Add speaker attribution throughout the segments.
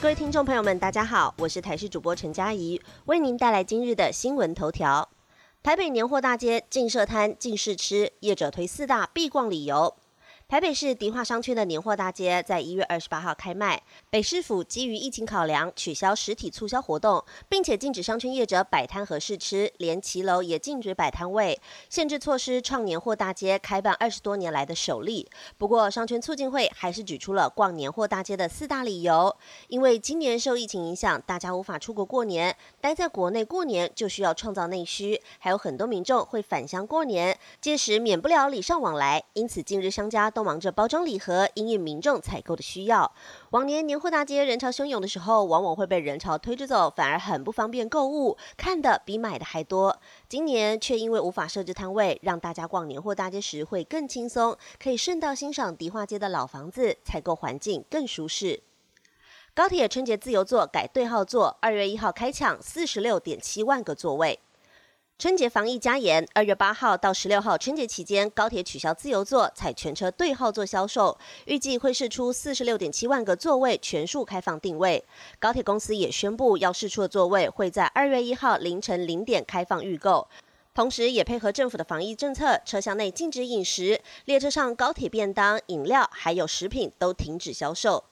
Speaker 1: 各位听众朋友们，大家好，我是台视主播陈佳怡，为您带来今日的新闻头条。台北年货大街进设摊、进试吃，业者推四大必逛理由。台北市迪化商圈的年货大街在一月二十八号开卖。北市府基于疫情考量，取消实体促销活动，并且禁止商圈业者摆摊和试吃，连骑楼也禁止摆摊位，限制措施创年货大街开办二十多年来的首例。不过，商圈促进会还是举出了逛年货大街的四大理由。因为今年受疫情影响，大家无法出国过年，待在国内过年就需要创造内需，还有很多民众会返乡过年，届时免不了礼尚往来，因此近日商家都。忙着包装礼盒，应应民众采购的需要。往年年货大街人潮汹涌的时候，往往会被人潮推着走，反而很不方便购物，看的比买的还多。今年却因为无法设置摊位，让大家逛年货大街时会更轻松，可以顺道欣赏迪化街的老房子，采购环境更舒适。高铁春节自由座改对号座，二月一号开抢四十六点七万个座位。春节防疫加严，二月八号到十六号春节期间，高铁取消自由座，采全车对号座销售，预计会试出四十六点七万个座位，全数开放定位。高铁公司也宣布，要试出的座位会在二月一号凌晨零点开放预购，同时也配合政府的防疫政策，车厢内禁止饮食，列车上高铁便当、饮料还有食品都停止销售。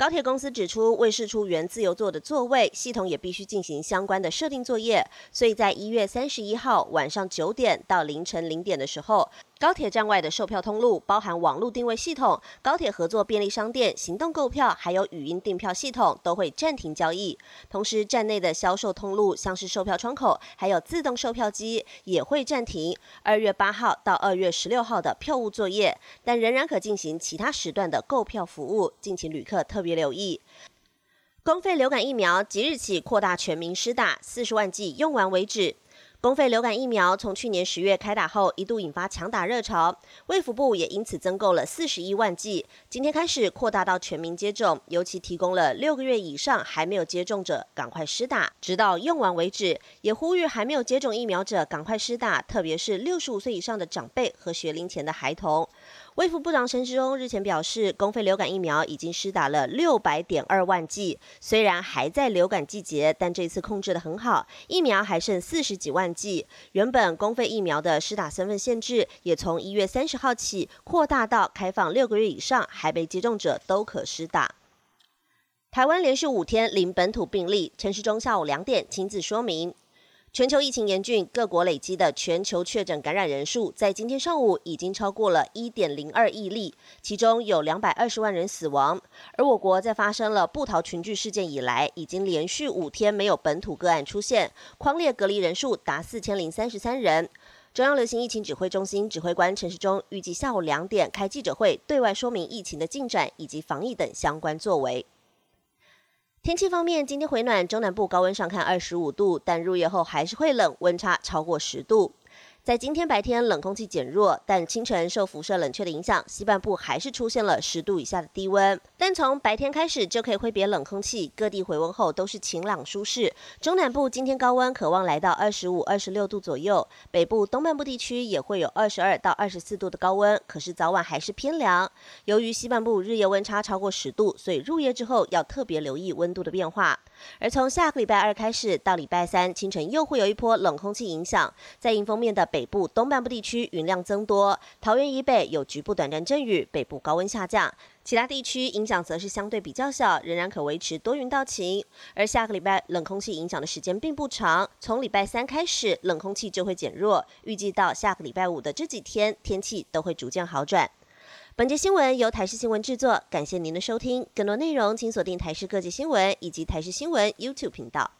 Speaker 1: 高铁公司指出，为试出原自由座的座位，系统也必须进行相关的设定作业，所以在一月三十一号晚上九点到凌晨零点的时候。高铁站外的售票通路，包含网络定位系统、高铁合作便利商店、行动购票，还有语音订票系统，都会暂停交易。同时，站内的销售通路，像是售票窗口，还有自动售票机，也会暂停。二月八号到二月十六号的票务作业，但仍然可进行其他时段的购票服务，敬请旅客特别留意。公费流感疫苗即日起扩大全民施打，四十万剂用完为止。公费流感疫苗从去年十月开打后，一度引发强打热潮，卫福部也因此增购了四十一万剂。今天开始扩大到全民接种，尤其提供了六个月以上还没有接种者赶快施打，直到用完为止。也呼吁还没有接种疫苗者赶快施打，特别是六十五岁以上的长辈和学龄前的孩童。卫福部长陈时中日前表示，公费流感疫苗已经施打了六百点二万剂。虽然还在流感季节，但这次控制的很好，疫苗还剩四十几万剂。原本公费疫苗的施打身份限制，也从一月三十号起扩大到开放六个月以上还被接种者都可施打。台湾连续五天零本土病例，陈时中下午两点亲自说明。全球疫情严峻，各国累积的全球确诊感染人数在今天上午已经超过了一点零二亿例，其中有两百二十万人死亡。而我国在发生了布逃群聚事件以来，已经连续五天没有本土个案出现，框列隔离人数达四千零三十三人。中央流行疫情指挥中心指挥官陈时中预计下午两点开记者会，对外说明疫情的进展以及防疫等相关作为。天气方面，今天回暖，中南部高温上看二十五度，但入夜后还是会冷，温差超过十度。在今天白天，冷空气减弱，但清晨受辐射冷却的影响，西半部还是出现了十度以下的低温。但从白天开始就可以挥别冷空气，各地回温后都是晴朗舒适。中南部今天高温可望来到二十五、二十六度左右，北部、东半部地区也会有二十二到二十四度的高温，可是早晚还是偏凉。由于西半部日夜温差超过十度，所以入夜之后要特别留意温度的变化。而从下个礼拜二开始到礼拜三清晨，又会有一波冷空气影响，在迎风面的北北部、东半部地区云量增多，桃园以北有局部短暂阵雨，北部高温下降，其他地区影响则是相对比较小，仍然可维持多云到晴。而下个礼拜冷空气影响的时间并不长，从礼拜三开始冷空气就会减弱，预计到下个礼拜五的这几天天气都会逐渐好转。本节新闻由台视新闻制作，感谢您的收听。更多内容请锁定台视各界新闻以及台视新闻 YouTube 频道。